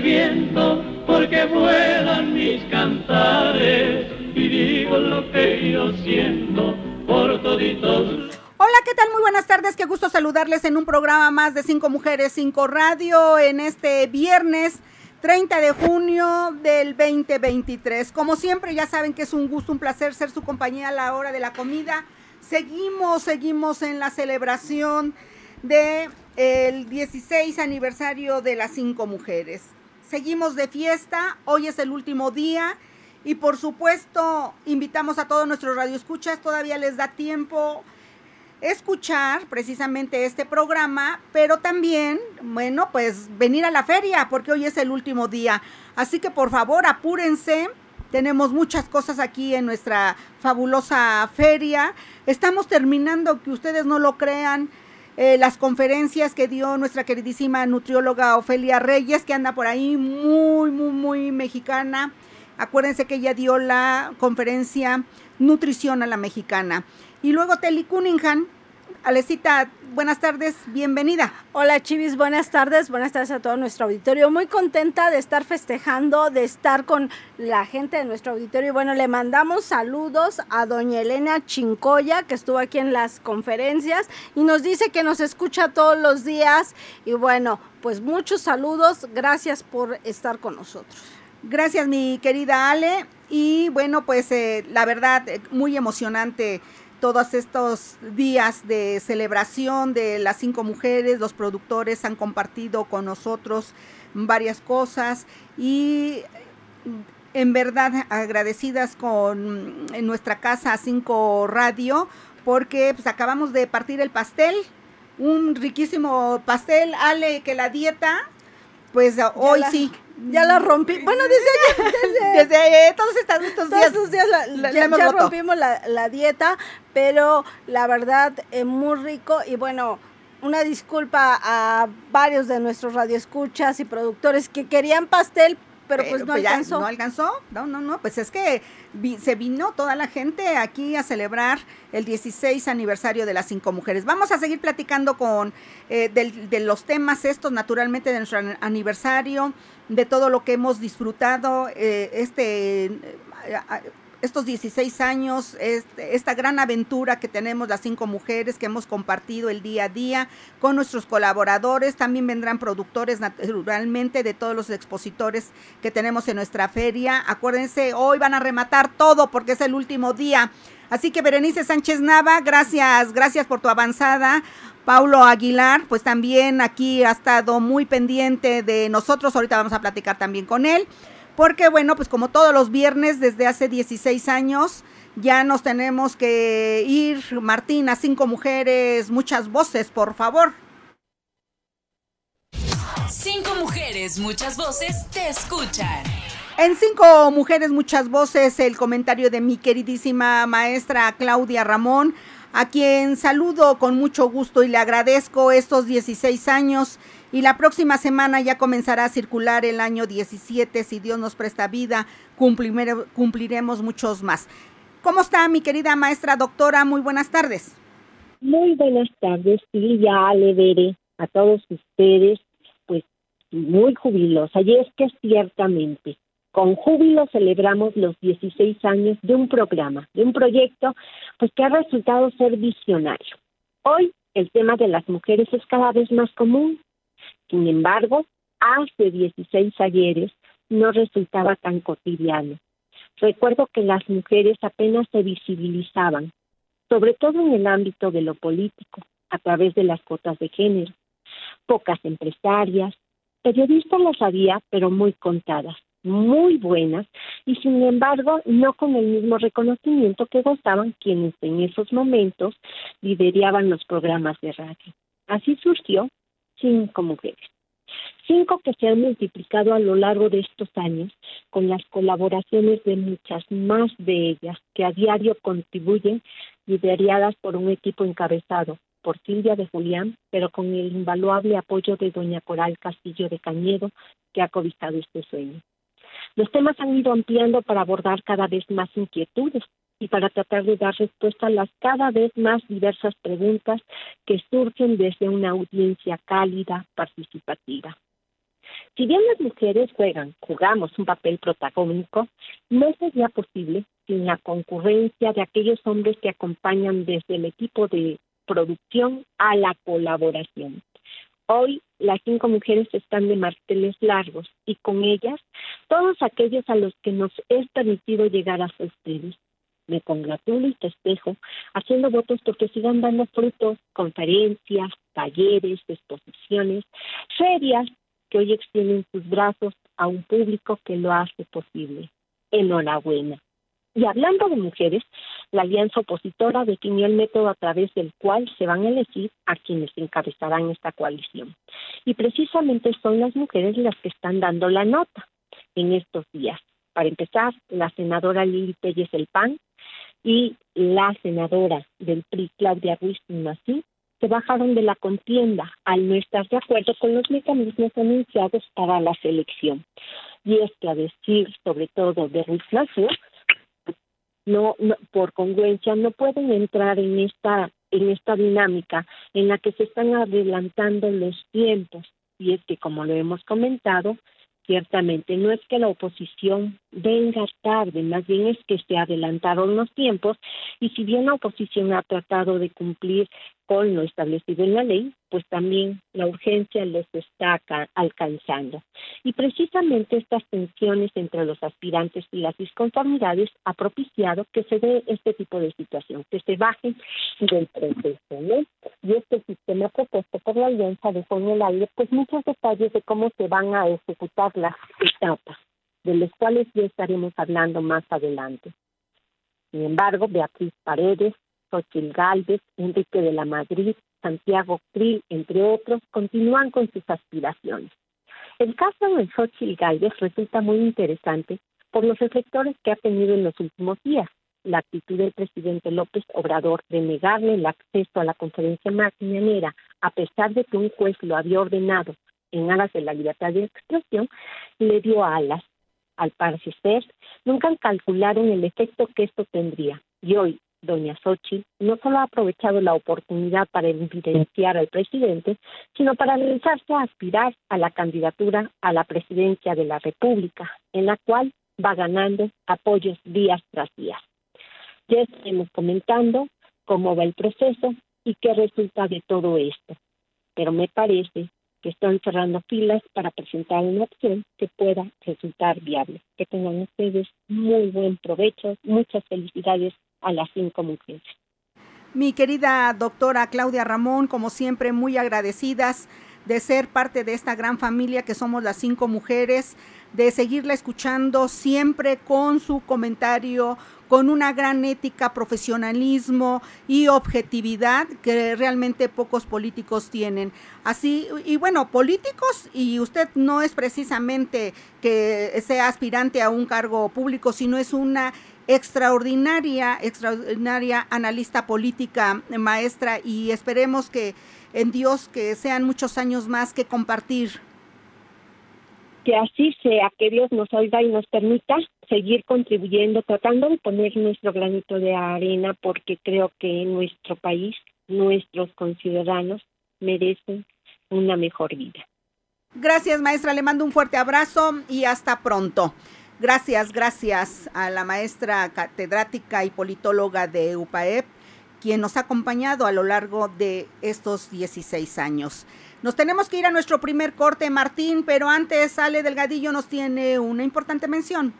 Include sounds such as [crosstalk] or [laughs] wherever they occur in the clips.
Viento porque vuelan mis cantares y digo lo que yo siento por toditos. Hola, ¿qué tal? Muy buenas tardes. Qué gusto saludarles en un programa más de Cinco Mujeres, Cinco Radio en este viernes 30 de junio del 2023. Como siempre, ya saben que es un gusto, un placer ser su compañía a la hora de la comida. Seguimos, seguimos en la celebración de el 16 aniversario de las cinco mujeres. Seguimos de fiesta, hoy es el último día y por supuesto invitamos a todos nuestros radioescuchas, todavía les da tiempo escuchar precisamente este programa, pero también, bueno, pues venir a la feria porque hoy es el último día. Así que por favor, apúrense. Tenemos muchas cosas aquí en nuestra fabulosa feria. Estamos terminando, que ustedes no lo crean, eh, las conferencias que dio nuestra queridísima nutrióloga Ofelia Reyes, que anda por ahí muy, muy, muy mexicana. Acuérdense que ella dio la conferencia Nutrición a la Mexicana. Y luego Telly Cunningham, Alecita, buenas tardes, bienvenida. Hola Chivis, buenas tardes, buenas tardes a todo nuestro auditorio. Muy contenta de estar festejando, de estar con la gente de nuestro auditorio. Bueno, le mandamos saludos a doña Elena Chincoya, que estuvo aquí en las conferencias y nos dice que nos escucha todos los días. Y bueno, pues muchos saludos, gracias por estar con nosotros. Gracias mi querida Ale. Y bueno, pues eh, la verdad, eh, muy emocionante todos estos días de celebración de las cinco mujeres, los productores han compartido con nosotros varias cosas y en verdad agradecidas con nuestra casa Cinco Radio porque pues acabamos de partir el pastel, un riquísimo pastel, Ale, que la dieta, pues hoy sí, ya la rompí. Bueno, desde, [laughs] desde, todos estos, estos días, ya, rompimos la, dieta, pero la verdad es muy rico y bueno, una disculpa a varios de nuestros radioescuchas y productores que querían pastel, pero, pues no pues alcanzó. no alcanzó, no, no, no, pues es que se vino toda la gente aquí a celebrar el 16 aniversario de las cinco mujeres. Vamos a seguir platicando con eh, de los temas estos, naturalmente, de nuestro aniversario, de todo lo que hemos disfrutado, eh, este... Estos 16 años, esta gran aventura que tenemos las cinco mujeres que hemos compartido el día a día con nuestros colaboradores. También vendrán productores naturalmente de todos los expositores que tenemos en nuestra feria. Acuérdense, hoy van a rematar todo porque es el último día. Así que Berenice Sánchez Nava, gracias, gracias por tu avanzada. Paulo Aguilar, pues también aquí ha estado muy pendiente de nosotros. Ahorita vamos a platicar también con él. Porque bueno, pues como todos los viernes desde hace 16 años, ya nos tenemos que ir, Martina, cinco mujeres, muchas voces, por favor. Cinco mujeres, muchas voces, te escuchan. En Cinco Mujeres, Muchas Voces, el comentario de mi queridísima maestra Claudia Ramón, a quien saludo con mucho gusto y le agradezco estos 16 años y la próxima semana ya comenzará a circular el año 17, si Dios nos presta vida, cumpliremos muchos más. ¿Cómo está mi querida maestra doctora? Muy buenas tardes. Muy buenas tardes, sí, ya le veré a todos ustedes, pues muy jubilosa. Y es que ciertamente, con júbilo celebramos los 16 años de un programa, de un proyecto, pues que ha resultado ser visionario. Hoy el tema de las mujeres es cada vez más común, sin embargo, hace 16 ayeres no resultaba tan cotidiano. Recuerdo que las mujeres apenas se visibilizaban, sobre todo en el ámbito de lo político, a través de las cuotas de género. Pocas empresarias, periodistas las había, pero muy contadas, muy buenas, y sin embargo no con el mismo reconocimiento que gozaban quienes en esos momentos lideraban los programas de radio. Así surgió cinco mujeres. Cinco que se han multiplicado a lo largo de estos años con las colaboraciones de muchas más de ellas que a diario contribuyen lideradas por un equipo encabezado por Silvia de Julián, pero con el invaluable apoyo de doña Coral Castillo de Cañedo, que ha cobijado este sueño. Los temas han ido ampliando para abordar cada vez más inquietudes y para tratar de dar respuesta a las cada vez más diversas preguntas que surgen desde una audiencia cálida, participativa. Si bien las mujeres juegan, jugamos un papel protagónico, no sería posible sin la concurrencia de aquellos hombres que acompañan desde el equipo de producción a la colaboración. Hoy las cinco mujeres están de marteles largos y con ellas todos aquellos a los que nos es permitido llegar a ustedes. Me congratulo y festejo haciendo votos porque sigan dando frutos, conferencias, talleres, exposiciones, ferias que hoy extienden sus brazos a un público que lo hace posible. Enhorabuena. Y hablando de mujeres, la alianza opositora definió el método a través del cual se van a elegir a quienes encabezarán esta coalición. Y precisamente son las mujeres las que están dando la nota en estos días. Para empezar, la senadora Lili Pérez del PAN y la senadora del PRI, Claudia Ruiz Mací, se bajaron de la contienda al no estar de acuerdo con los mecanismos anunciados para la selección. Y es que a decir sobre todo de Ruiz Mací, no, por congruencia no pueden entrar en esta en esta dinámica en la que se están adelantando los tiempos y es que como lo hemos comentado ciertamente no es que la oposición venga tarde, más bien es que se adelantaron los tiempos y si bien la oposición ha tratado de cumplir con lo establecido en la ley, pues también la urgencia les está alcanzando. Y precisamente estas tensiones entre los aspirantes y las disconformidades ha propiciado que se dé este tipo de situación, que se bajen del proceso. ¿no? Y este sistema propuesto por la alianza dejó en el aire pues muchos detalles de cómo se van a ejecutar las etapas, de los cuales ya estaremos hablando más adelante. Sin embargo, Beatriz Paredes, Xochitl Galvez, Enrique de la Madrid, Santiago Krill, entre otros, continúan con sus aspiraciones. El caso de Xochitl Galvez resulta muy interesante por los reflectores que ha tenido en los últimos días. La actitud del presidente López Obrador de negarle el acceso a la conferencia mañanera, a pesar de que un juez lo había ordenado en aras de la libertad de expresión, le dio alas. Al parecer, nunca calcularon el efecto que esto tendría. Y hoy, doña Sochi no solo ha aprovechado la oportunidad para evidenciar al presidente, sino para lanzarse a aspirar a la candidatura a la presidencia de la República, en la cual va ganando apoyos días tras día. Ya estaremos comentando cómo va el proceso y qué resulta de todo esto. Pero me parece que están cerrando filas para presentar una opción que pueda resultar viable. Que tengan ustedes muy buen provecho, muchas felicidades a las cinco mujeres. Mi querida doctora Claudia Ramón, como siempre, muy agradecidas de ser parte de esta gran familia que somos las cinco mujeres, de seguirla escuchando siempre con su comentario, con una gran ética, profesionalismo y objetividad que realmente pocos políticos tienen. Así, y bueno, políticos, y usted no es precisamente que sea aspirante a un cargo público, sino es una extraordinaria, extraordinaria analista política, maestra, y esperemos que en Dios que sean muchos años más que compartir. Que así sea, que Dios nos oiga y nos permita seguir contribuyendo, tratando de poner nuestro granito de arena, porque creo que nuestro país, nuestros conciudadanos merecen una mejor vida. Gracias, maestra. Le mando un fuerte abrazo y hasta pronto. Gracias, gracias a la maestra catedrática y politóloga de UPAEP, quien nos ha acompañado a lo largo de estos 16 años. Nos tenemos que ir a nuestro primer corte, Martín, pero antes Ale Delgadillo nos tiene una importante mención.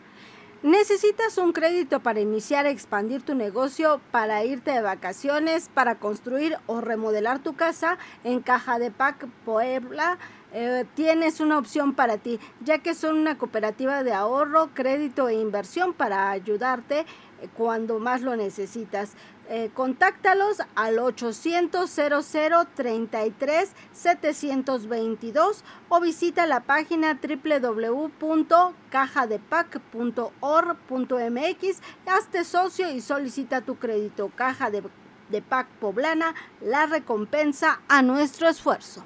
Necesitas un crédito para iniciar a expandir tu negocio, para irte de vacaciones, para construir o remodelar tu casa en Caja de Pac Puebla eh, tienes una opción para ti, ya que son una cooperativa de ahorro, crédito e inversión para ayudarte eh, cuando más lo necesitas. Eh, contáctalos al 800 33 722 o visita la página www.cajadepac.org.mx, hazte socio y solicita tu crédito. Caja de PAC Poblana, la recompensa a nuestro esfuerzo.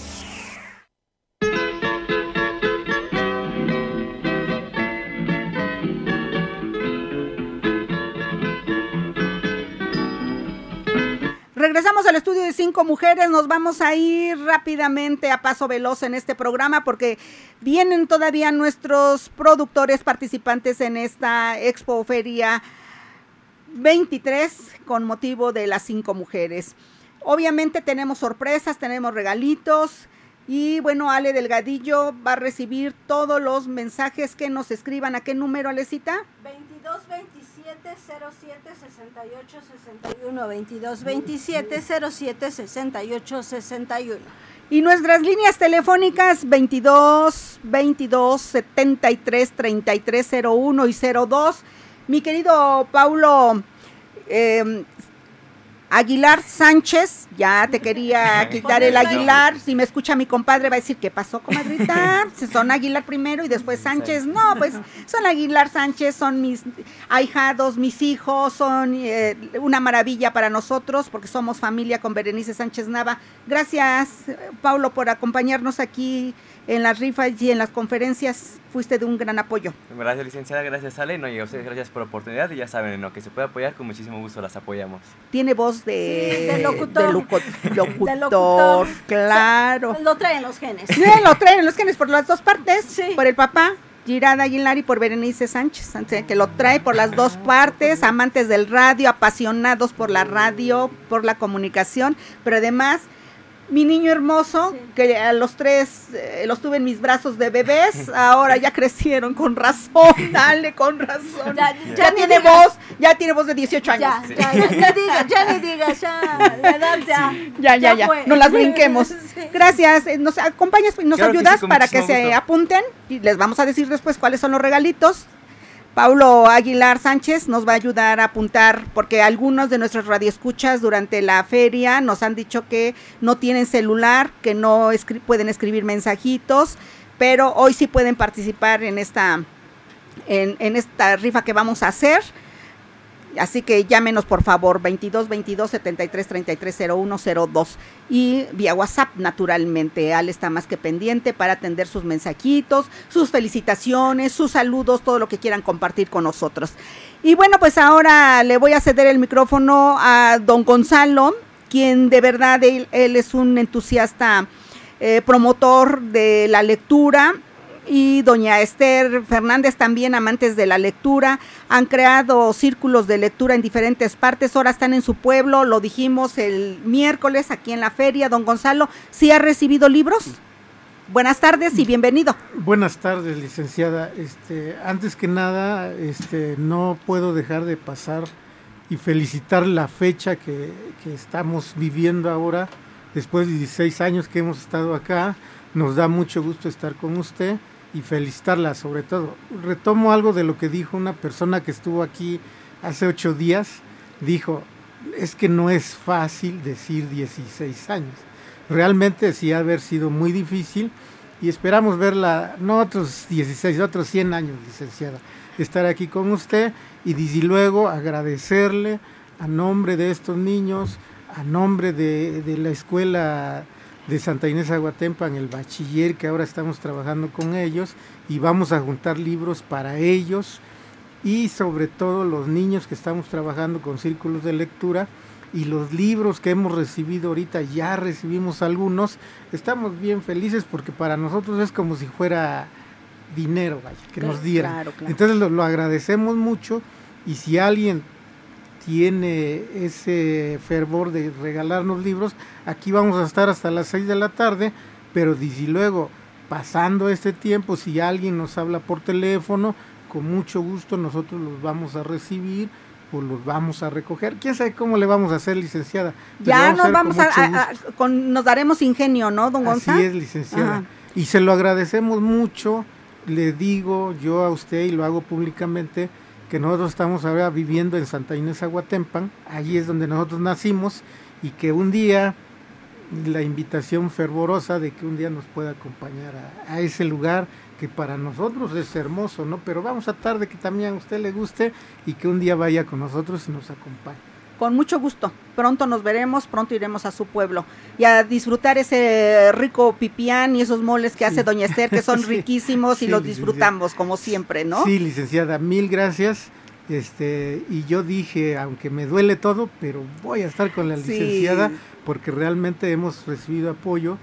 Regresamos al estudio de cinco mujeres, nos vamos a ir rápidamente a paso veloz en este programa porque vienen todavía nuestros productores participantes en esta Expo Feria 23 con motivo de las cinco mujeres. Obviamente tenemos sorpresas, tenemos regalitos y bueno, Ale Delgadillo va a recibir todos los mensajes que nos escriban. ¿A qué número, Alecita? 22 27 07 68 61 22 27 07 68 61 y nuestras líneas telefónicas 22 22 73 33 01 y 02 mi querido Paulo eh, Aguilar Sánchez, ya te quería [laughs] quitar el Aguilar. Si me escucha mi compadre va a decir, ¿qué pasó, comadrita? [laughs] Son Aguilar primero y después Sánchez. No, pues son Aguilar Sánchez, son mis ahijados, mis hijos, son eh, una maravilla para nosotros porque somos familia con Berenice Sánchez Nava. Gracias, Paulo, por acompañarnos aquí en las rifas y en las conferencias fuiste de un gran apoyo. Gracias, licenciada, gracias, Ale, no, y a ustedes gracias por la oportunidad y ya saben, lo que se puede apoyar, con muchísimo gusto las apoyamos. Tiene voz de, Sí, de locutor. de loco- locutor, De locutor. [laughs] claro. Lo traen los genes. Sí, lo traen los genes por las dos partes, Sí. por el papá. Girada Aguilar y por Berenice Sánchez, o sea, que lo trae por las dos partes, amantes del radio, apasionados por la radio, por la comunicación, pero además mi niño hermoso, Sí. que a los tres eh, los tuve en mis brazos de bebés, ahora ya crecieron, con razón, [laughs] dale, con razón. Ya- Ya, ya tiene digas. voz, ya tiene voz de 18 años. Ya, ya, ya, ya digas, ya ni digas, ya, la edad ya. Ya, ya, ya. No las brinquemos. [laughs] Sí. Gracias. eh, Nos acompañas y nos Claro que sí, ayudas con para que se gusto. apunten y les vamos a decir después cuáles son los regalitos. Paulo Aguilar Sánchez nos va a ayudar a apuntar porque algunos de nuestros radioescuchas durante la feria nos han dicho que no tienen celular, que no pueden escribir mensajitos, pero hoy sí pueden participar en esta en esta rifa que vamos a hacer. Así que llámenos por favor 22 22 73 33 01 02 y vía WhatsApp naturalmente. Al está más que pendiente para atender sus mensajitos, sus felicitaciones, sus saludos, todo lo que quieran compartir con nosotros. Y bueno, pues ahora le voy a ceder el micrófono a don Gonzalo, quien de verdad él, él es un entusiasta eh, promotor de la lectura y doña Esther Fernández también amantes de la lectura, han creado círculos de lectura en diferentes partes, ahora están en su pueblo, lo dijimos el miércoles aquí en la feria, don Gonzalo, ¿sí ha recibido libros? Buenas tardes y bienvenido. Buenas tardes, licenciada. Este, antes que nada, este, no puedo dejar de pasar y felicitar la fecha que, que estamos viviendo ahora, después de 16 años que hemos estado acá. Nos da mucho gusto estar con usted y felicitarla sobre todo. Retomo algo de lo que dijo una persona que estuvo aquí hace ocho días. Dijo, es que no es fácil decir 16 años. Realmente sí ha haber sido muy difícil y esperamos verla, no otros 16, otros 100 años, licenciada, estar aquí con usted y desde luego agradecerle a nombre de estos niños, a nombre de, de la escuela de Santa Inés Aguatempa en el bachiller que ahora estamos trabajando con ellos y vamos a juntar libros para ellos y sobre todo los niños que estamos trabajando con círculos de lectura y los libros que hemos recibido ahorita, ya recibimos algunos, estamos bien felices porque para nosotros es como si fuera dinero vaya, que nos dieran. Claro, claro. Entonces lo, lo agradecemos mucho y si alguien tiene ese fervor de regalarnos libros, aquí vamos a estar hasta las 6 de la tarde, pero desde luego pasando este tiempo, si alguien nos habla por teléfono, con mucho gusto nosotros los vamos a recibir o los vamos a recoger. ¿Quién sabe cómo le vamos a hacer, licenciada? Pero Ya nos vamos con a, mucho a- a- con- nos daremos ingenio, ¿no, don Así Gonzalo? es, licenciada. Ajá. Y se lo agradecemos mucho. Le digo yo a usted y lo hago públicamente que nosotros estamos ahora viviendo en Santa Inés Aguatempan, allí es donde nosotros nacimos y que un día la invitación fervorosa de que un día nos pueda acompañar a, ese lugar que para nosotros es hermoso, ¿no? Pero vamos a tratar de que también a usted le guste y que un día vaya con nosotros y nos acompañe. Con mucho gusto. Pronto nos veremos, pronto iremos a su pueblo y a disfrutar ese rico pipián y esos moles que Sí. hace Doña Esther, que son [laughs] Sí. riquísimos y Sí, los licenciada. disfrutamos como siempre, ¿no? Sí, licenciada, mil gracias. Este, y yo dije, aunque me duele todo, pero voy a estar con la licenciada porque realmente hemos recibido apoyo,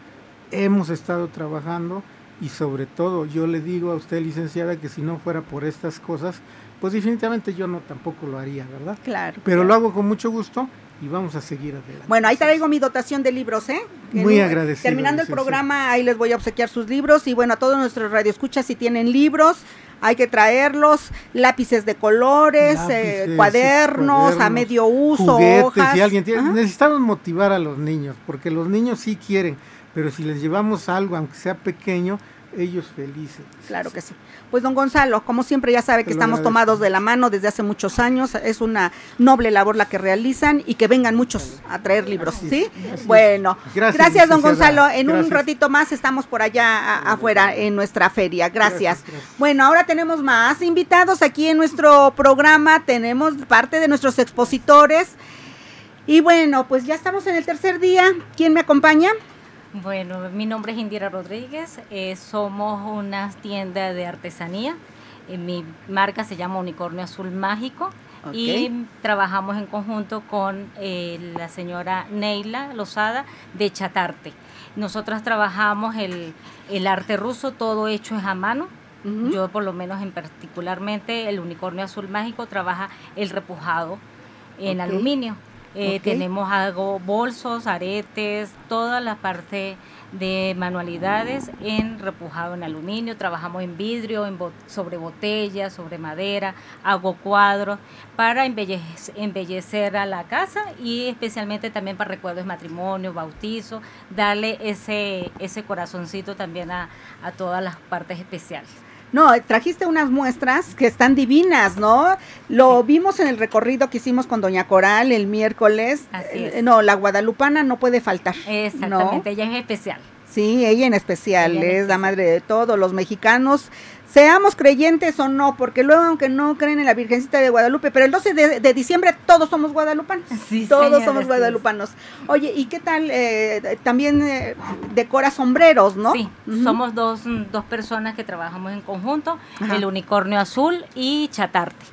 hemos estado trabajando y sobre todo yo le digo a usted, licenciada, que si no fuera por estas cosas, pues definitivamente yo no tampoco lo haría, ¿verdad? Claro. Pero claro. lo hago con mucho gusto y vamos a seguir adelante. Bueno, ahí traigo mi dotación de libros, ¿eh? Muy agradecido, Terminando el programa, ahí les voy a obsequiar sus libros. Y bueno, a todos nuestros radioescuchas, si tienen libros, hay que traerlos. Lápices de colores, eh, cuadernos, a medio uso, juguetes, hojas. si alguien tiene, Ajá. necesitamos motivar a los niños, porque los niños sí quieren, pero si les llevamos algo, aunque sea pequeño, ellos felices. Claro que sí. Pues don Gonzalo, como siempre ya sabe Te que estamos agradezco tomados de la mano desde hace muchos años, es una noble labor la que realizan y que vengan muchos a traer libros, Así ¿sí? es. Gracias, Gracias, Gracias don. Gonzalo. En un ratito más estamos por allá a- afuera en nuestra feria. Gracias. Bueno, ahora tenemos más invitados aquí en nuestro programa, tenemos parte de nuestros expositores. Y bueno, pues ya estamos en el tercer día. ¿Quién me acompaña? Bueno, mi nombre es Indira Rodríguez, eh, somos una tienda de artesanía, eh, mi marca se llama Unicornio Azul Mágico y trabajamos en conjunto con eh, la señora Neila Lozada de Chatarte. Nosotras trabajamos el, el arte ruso, todo hecho es a mano. Yo por lo menos en particularmente el Unicornio Azul Mágico trabaja el repujado en aluminio. Eh. Tenemos algo, bolsos, aretes, toda la parte de manualidades en repujado en aluminio. Trabajamos en vidrio, en bo- sobre botellas, sobre madera, hago cuadros para embellece- embellecer a la casa y especialmente también para recuerdos de matrimonio, bautizo, darle ese, ese corazoncito también a, a todas las partes especiales. No, trajiste unas muestras que están divinas, ¿no? Lo vimos en el recorrido que hicimos con Doña Coral el miércoles. Así Eh, es. No, la guadalupana no puede faltar. Exactamente, ella es especial. Sí, ella en especial Ella en es la especial. madre de todos los mexicanos, seamos creyentes o no, porque luego aunque no creen en la Virgencita de Guadalupe, pero el 12 de, de diciembre todos somos guadalupanos. Sí, todos señora, somos guadalupanos. Oye, ¿y qué tal? eh, también eh, decora sombreros, ¿no? Sí, somos dos, dos personas que trabajamos en conjunto, Ajá. el Unicornio Azul y Chatarte.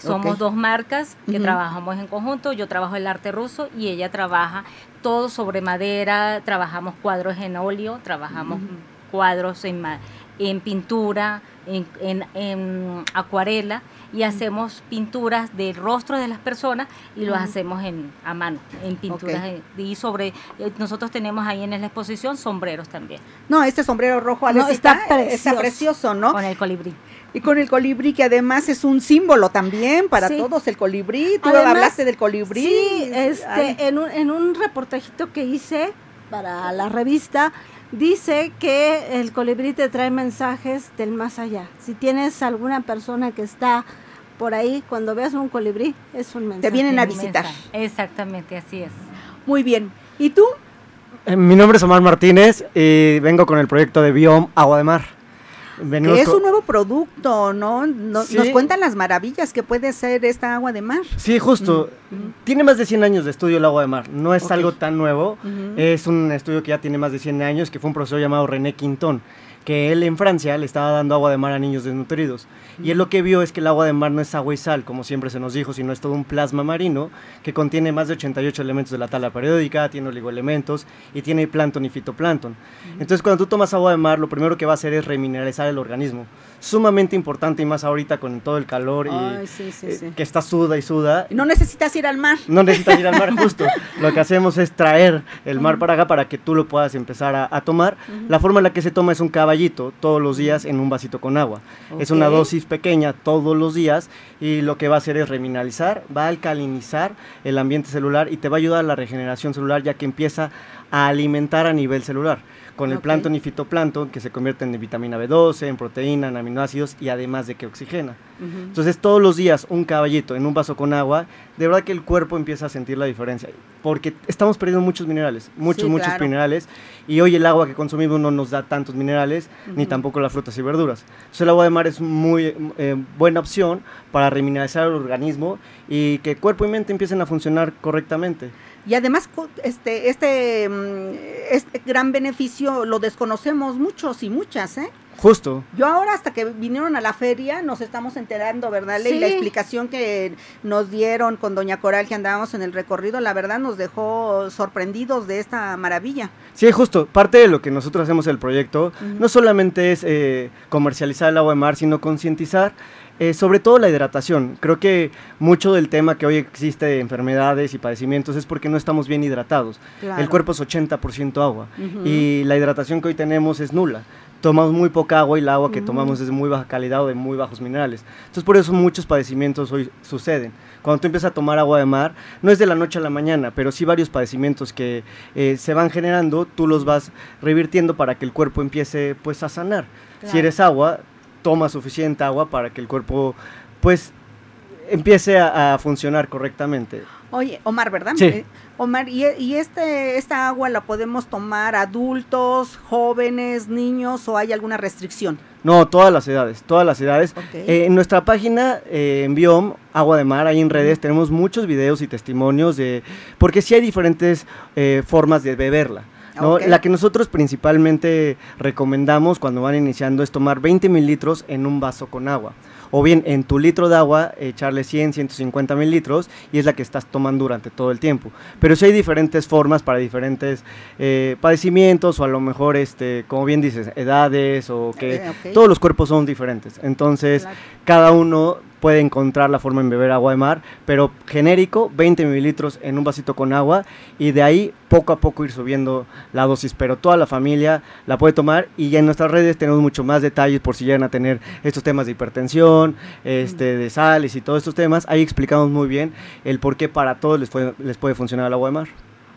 Somos dos marcas que trabajamos en conjunto. Yo trabajo el arte ruso y ella trabaja todo sobre madera. Trabajamos cuadros en óleo, trabajamos cuadros en, ma- en pintura, en, en- en acuarela y hacemos pinturas del rostro de las personas y los hacemos en, a mano, en pinturas. Eh, Y sobre, eh, nosotros tenemos ahí en la exposición sombreros también. No, este sombrero rojo No, está precioso. está precioso, ¿no? Con el colibrí. Y con el colibrí, que además es un símbolo también para Sí. todos, el colibrí. Tú Además, hablaste del colibrí. Sí, este, Ay, en, un, en un reportajito que hice para la revista, dice que el colibrí te trae mensajes del más allá. Si tienes alguna persona que está por ahí, cuando veas un colibrí, es un mensaje. vienen a visitar. Exactamente, así es. Muy bien. ¿Y tú? Eh, Mi nombre es Omar Martínez y vengo con el proyecto de Biom Agua de Mar. Venimos Que es un nuevo producto, ¿no? Sí. Nos cuentan las maravillas que puede ser esta agua de mar. Sí, justo. Tiene más de 100 años de estudio el agua de mar. No es algo tan nuevo. Es un estudio que ya tiene más de 100 años, que fue un profesor llamado René Quintón, que él en Francia le estaba dando agua de mar a niños desnutridos. Y él lo que vio es que el agua de mar no es agua y sal, como siempre se nos dijo, sino es todo un plasma marino que contiene más de 88 elementos de la tabla periódica, tiene oligoelementos y tiene plancton y fitoplancton. Entonces, cuando tú tomas agua de mar, lo primero que va a hacer es remineralizar el organismo. Sumamente importante y más ahorita con todo el calor y Ay, sí, sí, eh, que está suda y suda. No necesitas ir al mar. No necesitas ir al mar justo. [laughs] Lo que hacemos es traer el mar para acá para que tú lo puedas empezar a, a tomar. La forma en la que se toma es un caballito todos los días en un vasito con agua. Es una dosis pequeña todos los días y lo que va a hacer es remineralizar, va a alcalinizar el ambiente celular y te va a ayudar a la regeneración celular ya que empieza a alimentar a nivel celular con el Ok. plancton y fitoplancton que se convierten en vitamina B12, en proteína, en aminoácidos y además de que oxigena. Entonces todos los días un caballito en un vaso con agua, de verdad que el cuerpo empieza a sentir la diferencia, porque estamos perdiendo muchos minerales, muchos, Sí, muchos claro. minerales, y hoy el agua que consumimos no nos da tantos minerales, ni tampoco las frutas y verduras. Entonces el agua de mar es muy eh, buena opción para remineralizar el organismo y que cuerpo y mente empiecen a funcionar correctamente. Y además, este, este, mm, este gran beneficio lo desconocemos muchos y muchas, ¿eh? Justo. Yo ahora hasta que vinieron a la feria nos estamos enterando, ¿verdad? Sí. La explicación que nos dieron con Doña Coral que andábamos en el recorrido, la verdad nos dejó sorprendidos de esta maravilla. Sí, justo. Parte de lo que nosotros hacemos el proyecto no solamente es eh, comercializar el agua de mar, sino concientizar eh, sobre todo la hidratación. Creo que mucho del tema que hoy existe de enfermedades y padecimientos es porque no estamos bien hidratados. Claro. El cuerpo es 80% agua y la hidratación que hoy tenemos es nula. Tomamos muy poca agua y el agua que tomamos es de muy baja calidad o de muy bajos minerales. Entonces por eso muchos padecimientos hoy suceden. Cuando tú empiezas a tomar agua de mar, no es de la noche a la mañana, pero sí varios padecimientos que eh, se van generando, tú los vas revirtiendo para que el cuerpo empiece pues a sanar. Si eres agua, toma suficiente agua para que el cuerpo pues empiece a, a funcionar correctamente. Oye, Omar, ¿verdad? Sí. Eh, Omar, ¿y, y este, esta agua la podemos tomar adultos, jóvenes, niños o hay alguna restricción? No, todas las edades, todas las edades. Ok. Eh, en nuestra página, eh, en Biom, Agua de Mar, ahí en redes, tenemos muchos videos y testimonios de... Porque sí hay diferentes eh, formas de beberla. ¿No? La que nosotros principalmente recomendamos cuando van iniciando es tomar 20 mililitros en un vaso con agua. O bien en tu litro de agua echarle 100, 150 mililitros y es la que estás tomando durante todo el tiempo. Pero sí hay diferentes formas para diferentes eh, padecimientos o a lo mejor, este, como bien dices, edades o que Eh, todos los cuerpos son diferentes. Entonces, Claro. cada uno puede encontrar la forma en beber agua de mar, pero genérico, 20 mililitros en un vasito con agua y de ahí poco a poco ir subiendo la dosis, pero toda la familia la puede tomar y ya en nuestras redes tenemos mucho más detalles por si llegan a tener estos temas de hipertensión, este, de sales y todos estos temas, ahí explicamos muy bien el por qué para todos les puede, les puede funcionar el agua de mar.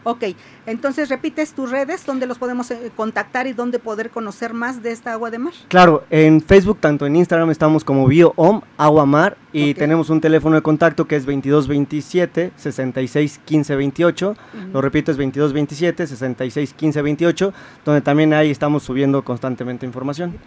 Ok, entonces repites tus redes, donde los podemos eh, contactar y dónde poder conocer más de esta agua de mar. Claro, en Facebook, tanto en Instagram estamos como BioOM, Agua Mar, y tenemos un teléfono de contacto que es 2227 66 15 28. Lo repito, es 2227 66 15 28, donde también ahí estamos subiendo constantemente información.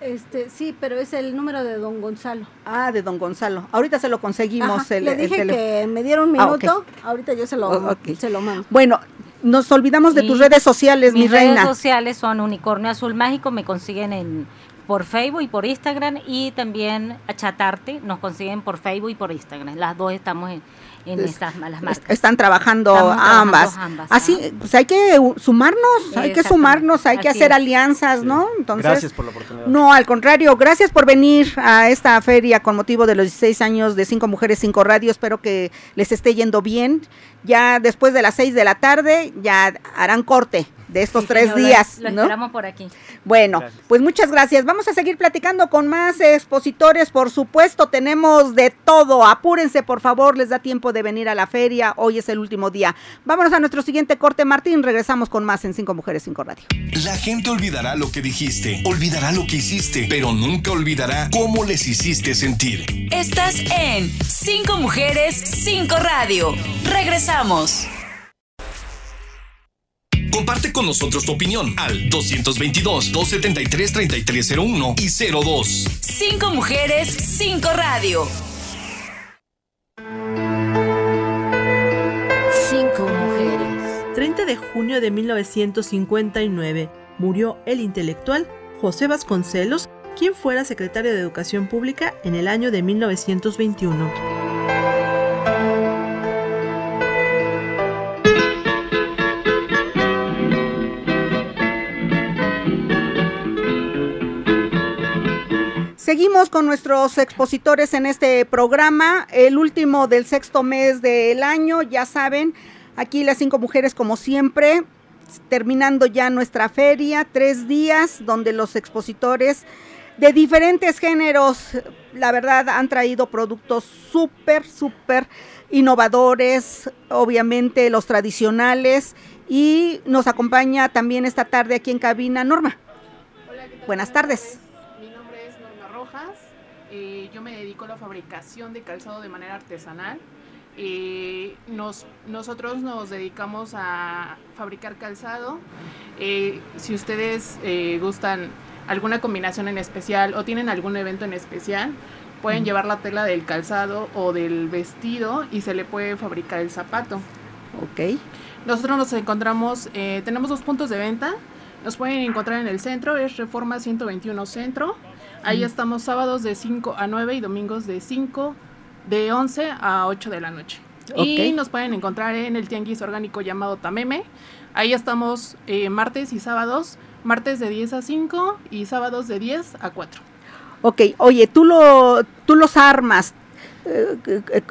Este, sí, pero es el número de don Gonzalo. Ah, de don Gonzalo. Ahorita se lo conseguimos. Ajá, el- le el dije tele- que me diera un Ah, ok. minuto, ahorita yo se lo, Oh, ok. se lo mando. Bueno, nos olvidamos de Y tus redes sociales, mi Mis redes reina. sociales son Unicornio Azul Mágico, me consiguen en por Facebook y por Instagram y también a Chatarte nos consiguen por Facebook y por Instagram. Las dos estamos en, en Es- estas las Est- marcas. Están trabajando ambas. ambas, Así, pues hay que sumarnos, hay que sumarnos, hay que hacer es. alianzas, ¿no? Entonces, Gracias por la oportunidad. No, al contrario, gracias por venir a esta feria con motivo de los 16 años de Cinco Mujeres, Cinco Radio. Espero que les esté yendo bien. Ya después de las 6 de la tarde, ya harán corte de estos Sí, tres días, Lo ¿no? esperamos por aquí. Bueno, Gracias. pues muchas gracias. Vamos a seguir platicando con más expositores, por supuesto, tenemos de todo. Apúrense, por favor, les da tiempo de venir a la feria. Hoy es el último día. Vámonos a nuestro siguiente corte, Martín. Regresamos con más en Cinco Mujeres, Cinco Radio. La gente olvidará lo que dijiste, olvidará lo que hiciste, pero nunca olvidará cómo les hiciste sentir. Estás en Cinco Mujeres, Cinco Radio. Regresamos. Comparte con nosotros tu opinión al 222-273-3301 y 02. Cinco Mujeres, Cinco Radio. Cinco mujeres. 30 de junio de 1959 murió el intelectual José Vasconcelos, quien fuera secretario de Educación Pública en el año de 1921. Seguimos con nuestros expositores en este programa, el último del sexto mes del año, ya saben, aquí las cinco mujeres como siempre, terminando ya nuestra feria, tres días donde los expositores de diferentes géneros, la verdad, han traído productos súper, súper innovadores, obviamente los tradicionales, y nos acompaña también esta tarde aquí en cabina Norma. Buenas tardes. Eh, yo me dedico a la fabricación de calzado de manera artesanal. Eh, nos, nosotros nos dedicamos a fabricar calzado. Eh, si ustedes gustan alguna combinación en especial o tienen algún evento en especial, pueden llevar la tela del calzado o del vestido y se le puede fabricar el zapato. Ok. Nosotros nos encontramos, tenemos dos puntos de venta. Nos pueden encontrar en el centro, es Reforma 121 Centro. Ahí estamos sábados de 5 a 9 y domingos de 5, de 11 a 8 de la noche. Y nos pueden encontrar en el tianguis orgánico llamado Tameme. Ahí estamos eh, martes y sábados, martes de 10 a 5 y sábados de 10 a 4. Ok, oye, tú, lo, tú los armas,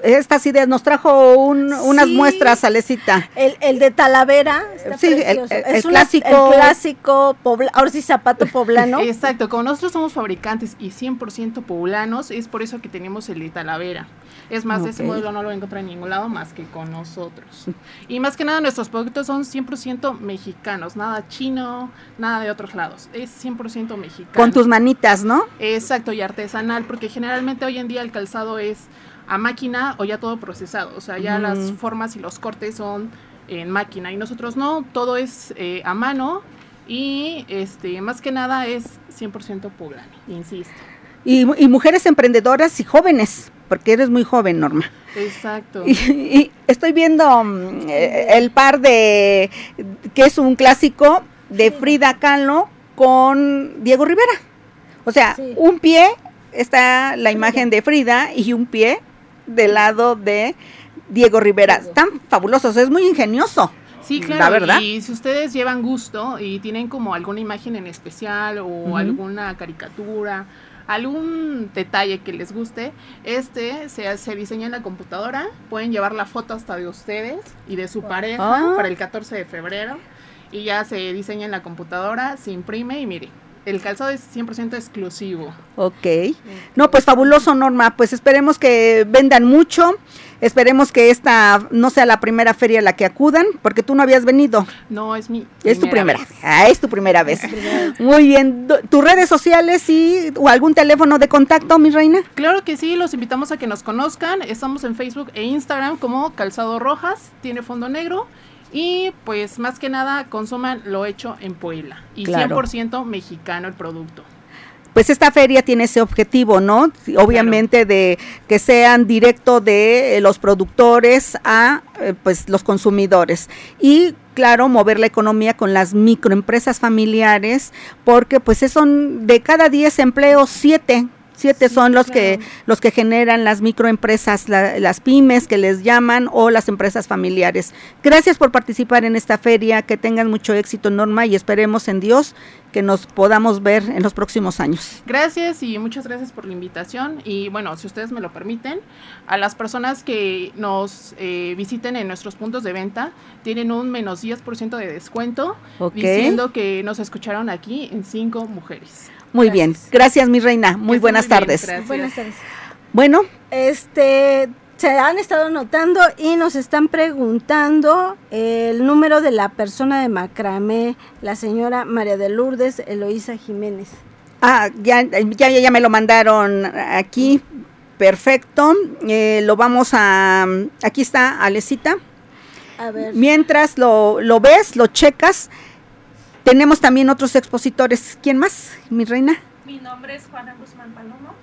estas ideas nos trajo unas muestras, Alecita. El, el de Talavera. sí, el, es clásico. el clásico, ahora sí, zapato poblano. [laughs] Exacto, como nosotros somos fabricantes y 100% poblanos, es por eso que tenemos el de Talavera. Es más, ese modelo no lo encontrar en ningún lado más que con nosotros. Y más que nada, nuestros productos son 100% mexicanos, nada chino, nada de otros lados. Es 100% mexicano. Con tus manitas, ¿no? Exacto, y artesanal, porque generalmente hoy en día el calzado es a máquina o ya todo procesado. O sea, ya las formas y los cortes son en máquina. Y nosotros no, todo es eh, a mano y este más que nada es 100% poblano, insisto. Y, mujeres emprendedoras y jóvenes, porque eres muy joven, Norma. Exacto. Y, estoy viendo mm, eh, el par de, que es un clásico de Frida Kahlo con Diego Rivera. O sea, un pie está la imagen de Frida y un pie del lado de Diego Rivera. Tan fabulosos, es muy ingenioso. Sí, claro. La verdad. Y si ustedes llevan gusto y tienen como alguna imagen en especial o alguna caricatura, algún detalle que les guste, este se, se diseña en la computadora. Pueden llevar la foto hasta de ustedes y de su pareja ah. para el 14 de febrero. Y ya se diseña en la computadora, se imprime y mire, el calzado es 100% exclusivo. Ok. No, pues fabuloso, Norma. Pues esperemos que vendan mucho. Esperemos que esta no sea la primera feria a la que acudan, porque tú no habías venido. No, es mi. Es tu primera vez. Ah, es tu primera vez. [laughs] Muy bien. ¿Tus redes sociales y o algún teléfono de contacto, mi reina? Claro que sí, los invitamos a que nos conozcan. Estamos en Facebook e Instagram como Calzado Rojas, tiene fondo negro. Y pues más que nada consuman lo hecho en Puebla y 100% mexicano el producto. Pues esta feria tiene ese objetivo, ¿no? Obviamente de que sean directo de eh, los productores a eh, pues los consumidores y claro, mover la economía con las microempresas familiares, porque pues son de cada 10 empleos, 7 Siete son los que los que generan las microempresas, las pymes que les llaman o las empresas familiares. Gracias por participar en esta feria, que tengan mucho éxito, Norma, y esperemos en Dios que nos podamos ver en los próximos años. Gracias y muchas gracias por la invitación. Y bueno, si ustedes me lo permiten, a las personas que nos eh, visiten en nuestros puntos de venta, tienen un menos 10% de descuento, diciendo que nos escucharon aquí en Cinco Mujeres. Muy bien, gracias mi reina, muy buenas tardes. buenas tardes. Bueno, este se han estado notando y nos están preguntando el número de la persona de macramé, la señora María de Lourdes Eloísa Jiménez. Ah, ya, ya, ya me lo mandaron aquí. Perfecto. Eh, lo vamos a. Aquí está, Alecita. A ver. Mientras lo, lo ves, lo checas. Tenemos también otros expositores. ¿Quién más, mi reina? Mi nombre es Juana Guzmán Palomo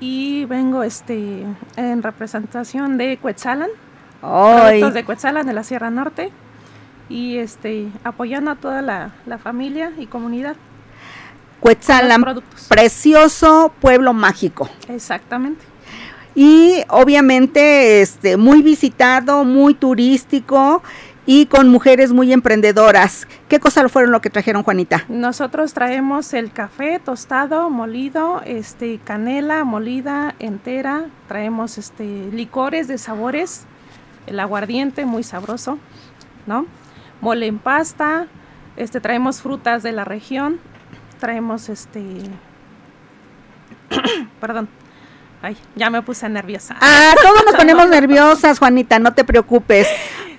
y vengo este en representación de Cuetzalan, productos de Cuetzalan de la Sierra Norte y este apoyando a toda la, familia y comunidad. Cuetzalan, precioso pueblo mágico. Exactamente. Y obviamente este muy visitado, muy turístico y con mujeres muy emprendedoras. ¿Qué cosas fueron lo que trajeron, Juanita? Nosotros traemos el café tostado, molido, este canela molida entera, traemos este licores de sabores, el aguardiente muy sabroso, ¿no? Mole en pasta, Este, traemos frutas de la región, traemos este, [coughs] perdón, ay, ya me puse nerviosa. Ah, todos nos [laughs] ponemos nerviosas, Juanita, no te preocupes.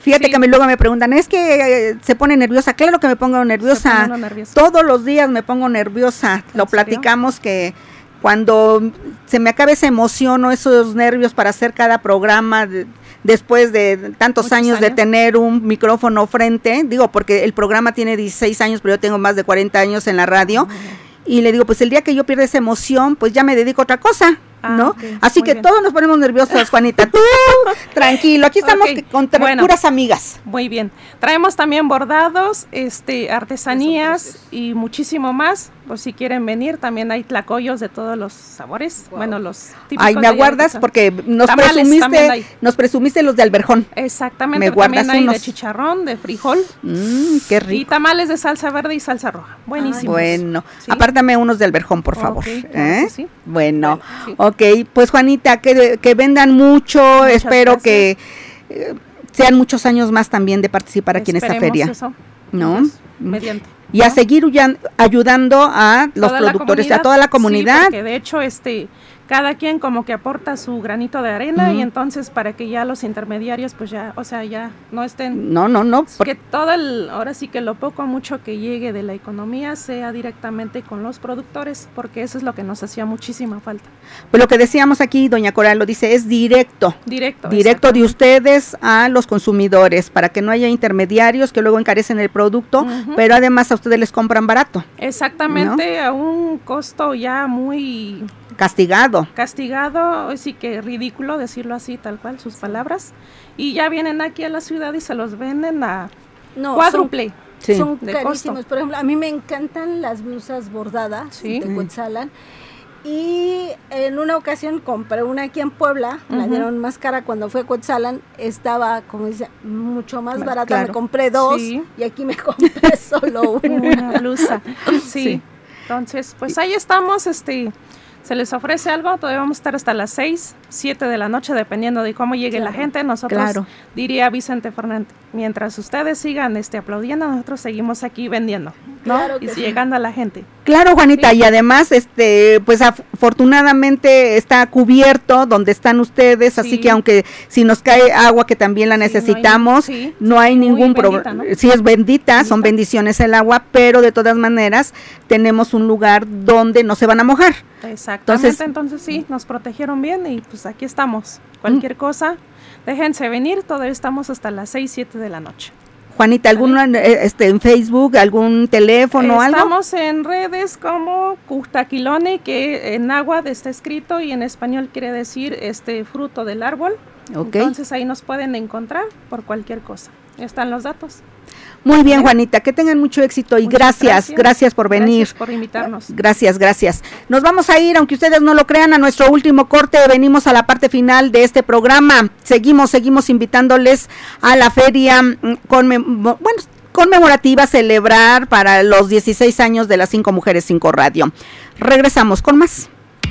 Fíjate que me, luego me preguntan, es que eh, se pone nerviosa. Claro que me pongo nerviosa. Todos los días me pongo nerviosa. Lo platicamos que cuando se me acabe esa emoción o esos nervios para hacer cada programa después de tantos años, de tener un micrófono frente, digo, porque el programa tiene 16 años, pero yo tengo más de 40 años en la radio. Y le digo, pues el día que yo pierda esa emoción, pues ya me dedico a otra cosa. Ah, ¿no? Así que todos nos ponemos nerviosos, Juanita. Tú, [laughs] tranquilo, aquí estamos con puras amigas. Muy bien. Traemos también bordados, este, artesanías y muchísimo más. Pues si quieren venir, también hay tlacoyos de todos los sabores. Bueno, los típicos. Ay, me aguardas porque nos presumiste, nos presumiste los de alberjón. Exactamente. Me también hay de chicharrón, de frijol. Mmm, qué rico. Y tamales de salsa verde y salsa roja. Buenísimo. Bueno, apártame unos de alberjón, por favor. ¿eh? sí. Bueno, Ok, pues Juanita, que, que vendan mucho, espero que eh, sean muchos años más también de participar aquí en esta feria. ¿No? Pues, mediante. Y a seguir ayudando a los productores, a toda la comunidad. Sí, de hecho, este, cada quien como que aporta su granito de arena y entonces para que ya los intermediarios pues ya, o sea, ya no estén... No, no, no. Que todo el, ahora sí que lo poco mucho que llegue de la economía sea directamente con los productores, porque eso es lo que nos hacía muchísima falta. Pues lo que decíamos aquí, doña Coral lo dice, es directo. Directo. Directo de ustedes a los consumidores, para que no haya intermediarios que luego encarecen el producto, pero además a ustedes les compran barato. Exactamente, a un costo ya muy Castigado. Castigado, sí que ridículo decirlo así, tal cual, sus palabras. Y ya vienen aquí a la ciudad y se los venden a cuádruple. Son, carísimos. Por ejemplo, a mí me encantan las blusas bordadas de Cuetzalan. Y en una ocasión compré una aquí en Puebla, la dieron más cara cuando fue a Cuetzalan, estaba, como dice, mucho más, barata. Me compré dos y aquí me [laughs] compré solo una. una blusa. [laughs] sí. Entonces, pues ahí estamos, este, se les ofrece algo, todavía vamos a estar hasta las 6, 7 de la noche, dependiendo de cómo llegue la gente. Nosotros, diría Vicente Fernández, mientras ustedes sigan este, aplaudiendo, nosotros seguimos aquí vendiendo, ¿no? y llegando a la gente. Claro, Juanita, y además, este, pues afortunadamente está cubierto donde están ustedes, así que aunque si nos cae agua que también la necesitamos, no hay, ningún problema. Si es bendita, son bendiciones el agua, pero de todas maneras tenemos un lugar donde no se van a mojar. Exactamente, entonces, sí, nos protegieron bien y pues aquí estamos. Cualquier cosa, déjense venir, todavía estamos hasta las 6, 7 de la noche. Juanita, ¿algún eh, este, en Facebook, algún teléfono, algo? Estamos en redes como Custaquilone, que en agua está escrito y en español quiere decir este fruto del árbol. Entonces ahí nos pueden encontrar por cualquier cosa. Están los datos. Muy bien, Juanita, que tengan mucho éxito y gracias, gracias, por venir. Gracias por invitarnos. Gracias, gracias. Nos vamos a ir, aunque ustedes no lo crean, a nuestro último corte. Venimos a la parte final de este programa. Seguimos, seguimos invitándoles a la feria mm, con, bueno, conmemorativa celebrar para los 16 años de las cinco mujeres cinco radio. Regresamos con más.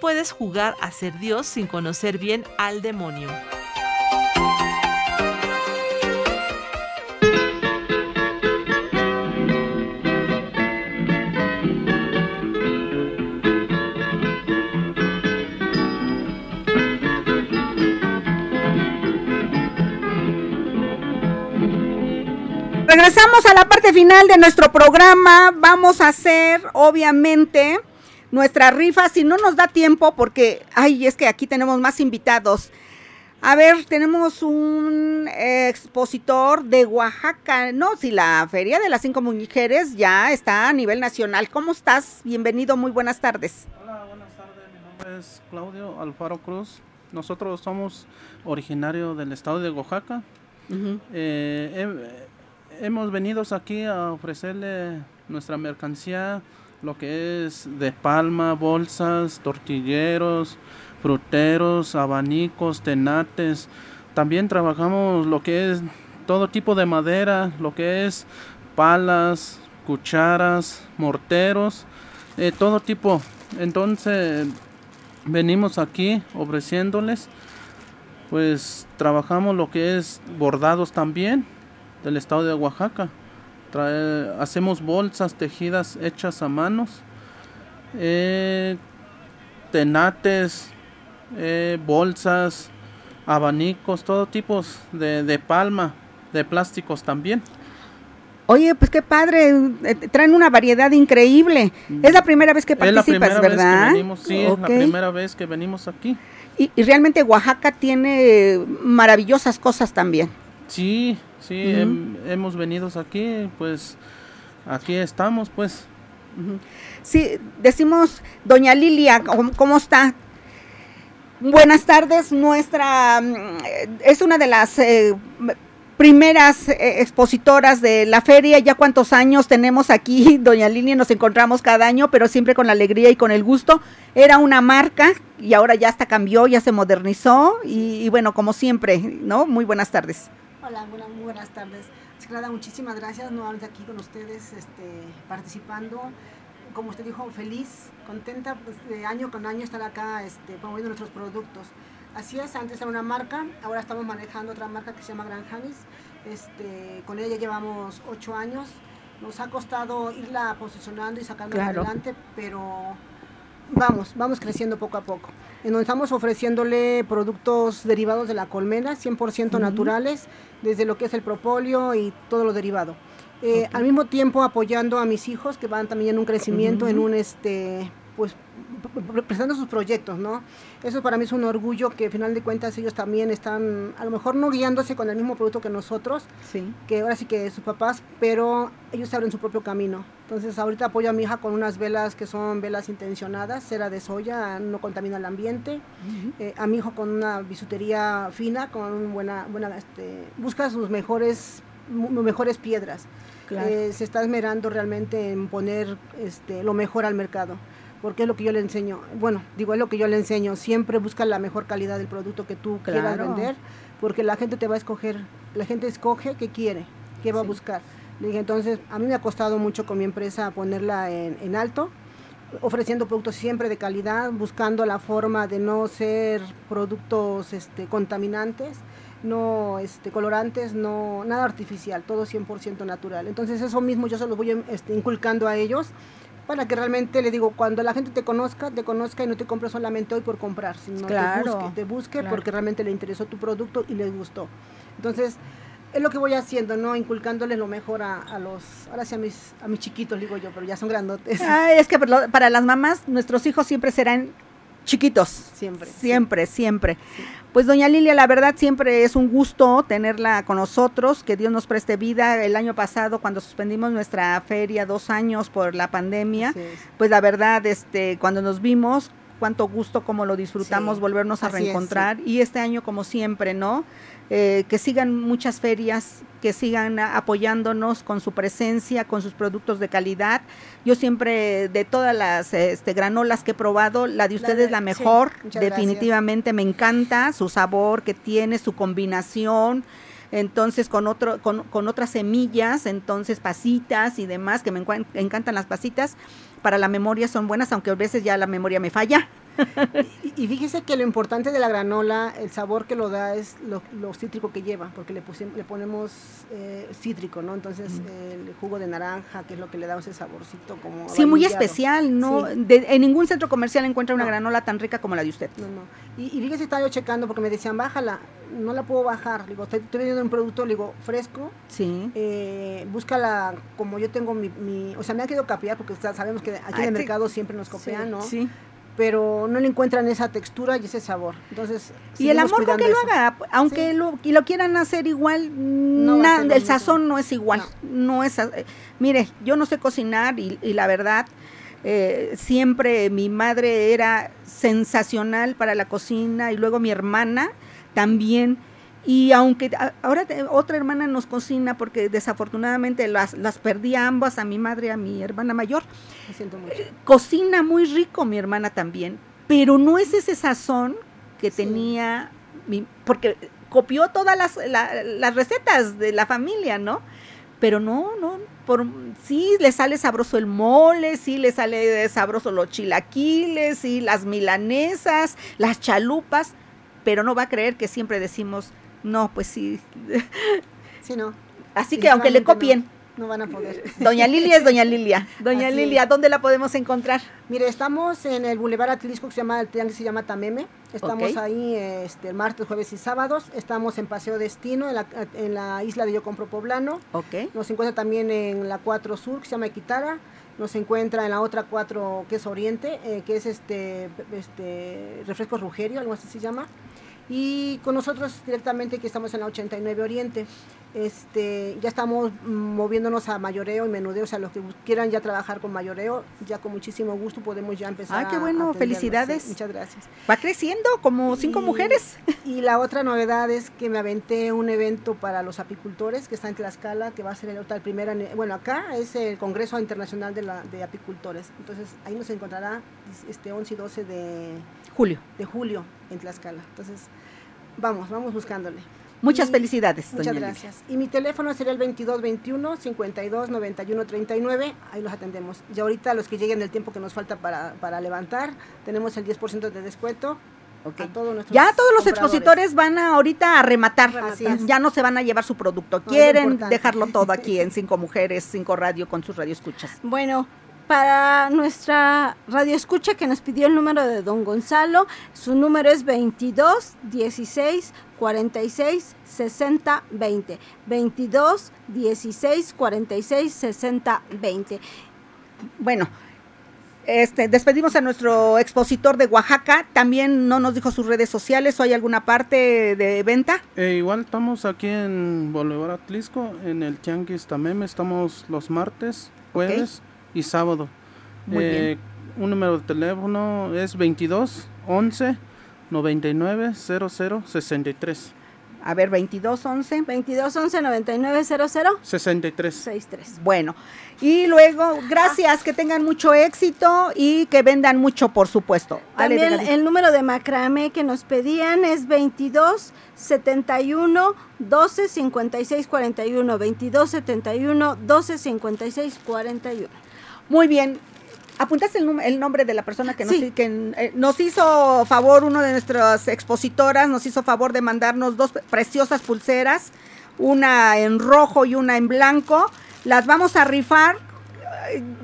Puedes jugar a ser Dios sin conocer bien al demonio. Regresamos a la parte final de nuestro programa. Vamos a hacer, obviamente, nuestra rifa, si no nos da tiempo, porque, ay, es que aquí tenemos más invitados. A ver, tenemos un expositor de Oaxaca, no, si la Feria de las Cinco Mujeres ya está a nivel nacional. ¿Cómo estás? Bienvenido, muy buenas tardes. Hola, buenas tardes, mi nombre es Claudio Alfaro Cruz. Nosotros somos originarios del estado de Oaxaca. Eh, hemos venido aquí a ofrecerle nuestra mercancía, lo que es de palma, bolsas, tortilleros, fruteros, abanicos, tenates. También trabajamos lo que es todo tipo de madera, lo que es palas, cucharas, morteros, eh, todo tipo. Entonces venimos aquí ofreciéndoles, pues trabajamos lo que es bordados también del estado de Oaxaca. Hacemos bolsas tejidas hechas a manos, eh, tenates, eh, bolsas, abanicos, todo tipo de, de palma, de plásticos también. Oye, pues qué padre, eh, traen una variedad increíble. Es la primera vez que participas, es la ¿verdad? Vez que venimos, sí, es la primera vez que venimos aquí. Y, realmente Oaxaca tiene maravillosas cosas también. Sí, sí, hemos venido aquí, pues aquí estamos, pues. Sí, decimos, doña Lilia, ¿cómo, está? Buenas tardes, nuestra mm, es una de las eh, primeras eh, expositoras de la feria. Ya cuántos años tenemos aquí, [laughs] doña Lilia, nos encontramos cada año, pero siempre con la alegría y con el gusto. Era una marca y ahora ya hasta cambió, ya se modernizó y, bueno, como siempre, ¿no? Muy buenas tardes. Hola, buenas, muy buenas tardes. Secretaria, muchísimas gracias nuevamente aquí con ustedes, este, participando. Como usted dijo, feliz, contenta pues, de año con año estar acá este, promoviendo nuestros productos. Así es, antes era una marca, ahora estamos manejando otra marca que se llama Gran Janis. Este, con ella ya llevamos ocho años. Nos ha costado irla posicionando y sacando adelante, pero vamos, vamos creciendo poco a poco. En donde estamos ofreciéndole productos derivados de la colmena, 100% naturales, desde lo que es el propóleo y todo lo derivado. Eh, al mismo tiempo apoyando a mis hijos que van también en un crecimiento, en un este, pues presentando sus proyectos, ¿no? Eso para mí es un orgullo que al final de cuentas ellos también están, a lo mejor no guiándose con el mismo producto que nosotros, sí. que ahora sí que sus papás, pero ellos abren su propio camino. Entonces ahorita apoyo a mi hija con unas velas que son velas intencionadas, cera de soya, no contamina el ambiente. Eh, a mi hijo con una bisutería fina, con buena, buena este, busca sus mejores, mejores piedras. Eh, se está esmerando realmente en poner este, lo mejor al mercado porque es lo que yo le enseño. Bueno, digo, es lo que yo le enseño. Siempre busca la mejor calidad del producto que tú quieras vender, porque la gente te va a escoger, la gente escoge qué quiere, qué va a buscar. Le dije, entonces, a mí me ha costado mucho con mi empresa ponerla en, alto, ofreciendo productos siempre de calidad, buscando la forma de no ser productos este, contaminantes, no este, colorantes, no nada artificial, todo 100% natural. Entonces eso mismo yo se lo voy este, inculcando a ellos para que realmente le digo, cuando la gente te conozca, te conozca y no te compre solamente hoy por comprar, sino que te busque, te busque porque realmente le interesó tu producto y le gustó. Entonces, es lo que voy haciendo, ¿no? Inculcándole lo mejor a, los, ahora sí a mis, a mis chiquitos, digo yo, pero ya son grandotes. es que para las mamás, nuestros hijos siempre serán chiquitos. Siempre. Siempre, siempre. Pues doña Lilia, la verdad siempre es un gusto tenerla con nosotros, que Dios nos preste vida. El año pasado, cuando suspendimos nuestra feria dos años por la pandemia, pues la verdad, este, cuando nos vimos, cuánto gusto, cómo lo disfrutamos, volvernos a reencontrar. Y este año, como siempre, ¿no? Eh, que sigan muchas ferias, que sigan apoyándonos con su presencia, con sus productos de calidad. Yo siempre, de todas las este, granolas que he probado, la de ustedes es la mejor, definitivamente me encanta su sabor que tiene, su combinación entonces con otro con, con, otras semillas, entonces pasitas y demás que me encantan las pasitas. Para la memoria son buenas, aunque a veces ya la memoria me falla. [laughs] y, fíjese que lo importante de la granola, el sabor que lo da es lo, cítrico que lleva, porque le, le ponemos eh, cítrico, ¿no? Entonces el jugo de naranja, que es lo que le da ese saborcito como... Sí, muy especial, ¿no? en ningún centro comercial encuentra una granola tan rica como la de usted. No, no. Y, y fíjese, estaba yo checando porque me decían, bájala, no la puedo bajar. digo, estoy, vendiendo un producto, digo, fresco. Sí. Eh, búscala como yo tengo mi, O sea, me ha querido copiar porque sabemos que aquí en el mercado siempre nos copian, ¿no? Sí pero no le encuentran esa textura y ese sabor. Entonces, y el amor con que lo haga, aunque lo, y lo quieran hacer igual, el sazón no es igual. No, es, eh, mire, yo no sé cocinar y, la verdad, eh, siempre mi madre era sensacional para la cocina y luego mi hermana también. Y aunque ahora otra hermana nos cocina, porque desafortunadamente las, las perdí a ambas, a mi madre y a mi hermana mayor, Me siento mucho. cocina muy rico mi hermana también, pero no es ese sazón que tenía, mi, porque copió todas las, la- las recetas de la familia, ¿no? Pero no, no, por, sí le sale sabroso el mole, sí le sale sabroso los chilaquiles, sí las milanesas, las chalupas, pero no va a creer que siempre decimos, no, pues sí. [laughs] Sí, no. Así que aunque le copien, No, no van a poder. Doña Lilia es Doña Lilia. [laughs] Doña Así Lilia. ¿dónde la podemos encontrar? Mire, estamos en el Boulevard Atlisco, que se llama, el se llama Tameme. Estamos ahí este, martes, jueves y sábados. Estamos en Paseo Destino, en la, en la isla de Yo Compro Poblano. Ok. Nos encuentra también en la 4 Sur, que se llama Equitara. Nos encuentra en la otra 4, que es Oriente, eh, que es este, este Refresco Rugerio, algo así se llama. Y con nosotros directamente que estamos en la 89 Oriente. Este, ya estamos moviéndonos a mayoreo y menudeo, o sea, los que quieran ya trabajar con mayoreo, ya con muchísimo gusto podemos ya empezar. Ah, qué bueno, felicidades. Sí, muchas gracias. Va creciendo como cinco Y- mujeres. [laughs] Y la otra novedad es que me aventé un evento para los apicultores que está en Tlaxcala, que va a ser el, el primer, bueno, acá es el Congreso Internacional de, la, de Apicultores. Entonces ahí nos encontrará este 11 y 12 de Julio. de julio en Tlaxcala. Entonces, vamos, vamos buscándole. Muchas Y- felicidades, Muchas doña Lilia. gracias. Y mi teléfono sería el 2221 52 91 39. Ahí los atendemos. Y ahorita los que lleguen del tiempo que nos falta para, para levantar, tenemos el 10% de descuento. A todos nuestros Ya todos los expositores van a, ahorita a rematar. Así es. Ya no se van a llevar su producto. No, Quieren dejarlo todo aquí en [laughs] Cinco Mujeres, Cinco Radio con sus radioescuchas. Bueno, para nuestra radio escucha que nos pidió el número de don Gonzalo, su número es 22 16 46 60 20. 22 16 46 60 20. Bueno, este, despedimos a nuestro expositor de Oaxaca. También no nos dijo sus redes sociales o hay alguna parte de venta. Eh, igual estamos aquí en Bolívar Atlisco, en el Tianguis Tameme, estamos los martes, jueves y sábado. Muy Eh, Un número de teléfono es 22 11 99 00 63. A ver, 22 11. 22 11 99 00 63. 63. Bueno, y luego, gracias, que tengan mucho éxito y que vendan mucho, por supuesto. También el número de macramé que nos pedían es 22 71 12 56 41. 22 71 12 56 41. Muy bien. ¿Apuntaste el, nombre de la persona que, nos, Sí. que eh, nos hizo favor, uno de nuestras expositoras, nos hizo favor de mandarnos dos preciosas pulseras, una en rojo y una en blanco? Las vamos a rifar.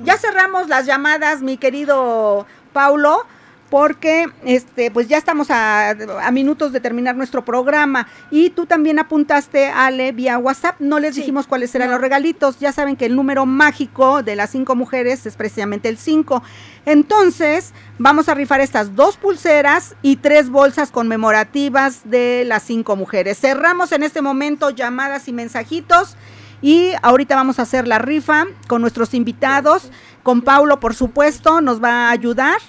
Ya cerramos las llamadas, mi querido Paulo, porque este, pues ya estamos a, a minutos de terminar nuestro programa. Y tú también apuntaste, Ale, vía WhatsApp. No les dijimos cuáles eran los regalitos. Ya saben que el número mágico de las cinco mujeres es precisamente el 5. Entonces, vamos a rifar estas dos pulseras y tres bolsas conmemorativas de las cinco mujeres. Cerramos en este momento llamadas y mensajitos. Y ahorita vamos a hacer la rifa con nuestros invitados. Con Paulo, por supuesto, nos va a ayudar.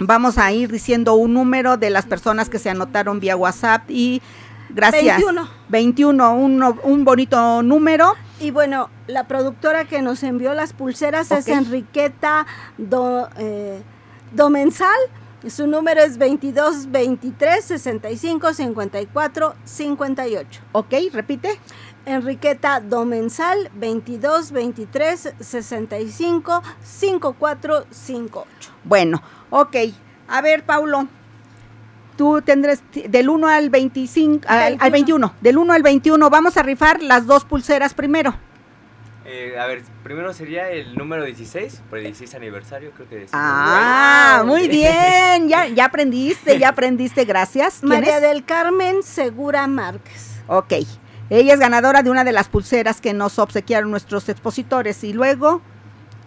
Vamos a ir diciendo un número de las personas que se anotaron vía WhatsApp y gracias. 21. 21, un, un bonito número. Y bueno, la productora que nos envió las pulseras es. Enriqueta Do, eh, Domensal. Su número es 22 23 65 54 58. Ok, repite. Enriqueta Domensal 22 23 65 54 58. Bueno, ok. A ver, Paulo, tú tendrás del 1 al 25, al, al 21. Del 1 al 21 vamos a rifar las dos pulseras primero. Eh, a ver, primero sería el número 16, por el 16 aniversario, creo que es. Ah, muy bien. Ya, ya aprendiste, ya aprendiste. Gracias. ¿Quién María es? del Carmen Segura Márquez. Ok. Ella es ganadora de una de las pulseras que nos obsequiaron nuestros expositores. Y luego.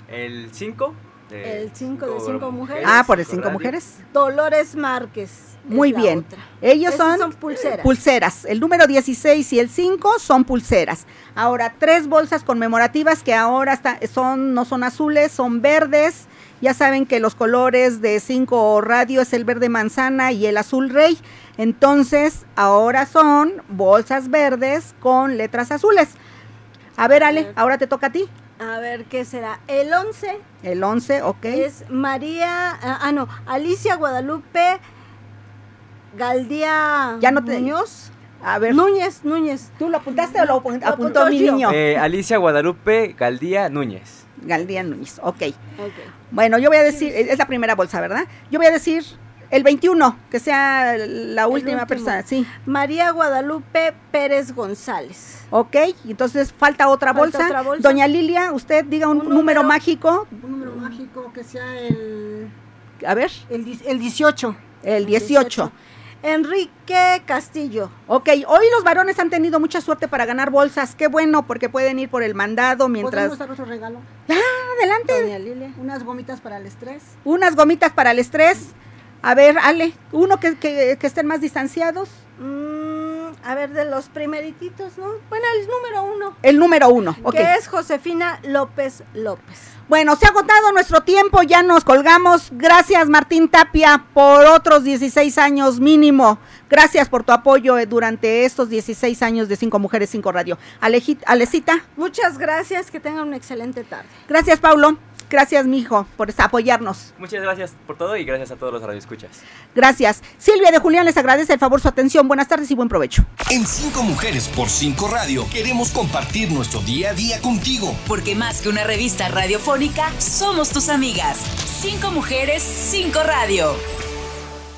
El 5. El 5 de 5 mujeres. Ah, por el cinco mujeres. Dolores Márquez. Muy bien. otra. Ellos Esas son, pulseras. pulseras. El número 16 y el 5 son pulseras. Ahora, tres bolsas conmemorativas que ahora está- son, no son azules, son verdes. Ya saben que los colores de 5 radio es el verde manzana y el azul rey. Entonces, ahora son bolsas verdes con letras azules. A ver, Ale, ahora te toca a ti. A ver, ¿qué será? El 11 El 11, ok. es María, ah, ah, no, Alicia Guadalupe Galdía Ya no te- Muñoz. A ver. Núñez, Núñez. ¿Tú lo apuntaste o lo apun- Lo apuntó apuntó mi yo. niño? Eh, Alicia Guadalupe Galdía Núñez. Galdía Núñez, ok. Ok. Bueno, yo voy a decir, es la primera bolsa, ¿verdad? Yo voy a decir el 21, que sea la última persona, sí. María Guadalupe Pérez González. Ok, entonces falta otra, Falta bolsa. otra bolsa. Doña Lilia, usted diga un, Un número, número. mágico. Un número mágico que sea el, A ver, el, el 18. el 18. Enrique Castillo. Ok, hoy los varones han tenido mucha suerte para ganar bolsas. Qué bueno, porque pueden ir por el mandado mientras... ¿Podemos dar otro regalo? Ah, adelante. Doña Lilia. Unas gomitas para el estrés. Unas gomitas para el estrés. A ver, Ale, uno que, que- que estén más distanciados. Mm, a ver, de los primerititos, ¿no? Bueno, el número uno. El número uno, ok. Que es Josefina López López. Bueno, se ha agotado nuestro tiempo, ya nos colgamos. Gracias Martín Tapia por otros 16 años mínimo. Gracias por tu apoyo eh, durante estos 16 años de Cinco Mujeres, Cinco Radio. Alejit- Alecita, Muchas gracias, que tengan una excelente tarde. gracias Paulo, gracias mijo por apoyarnos. Muchas gracias por todo y gracias a todos los radioescuchas. Gracias. Silvia de Julián les agradece el favor su atención. Buenas tardes y buen provecho. En Cinco Mujeres por Cinco Radio queremos compartir nuestro día a día contigo. Porque más que una revista radiofónica, somos tus amigas. Cinco mujeres, cinco radio.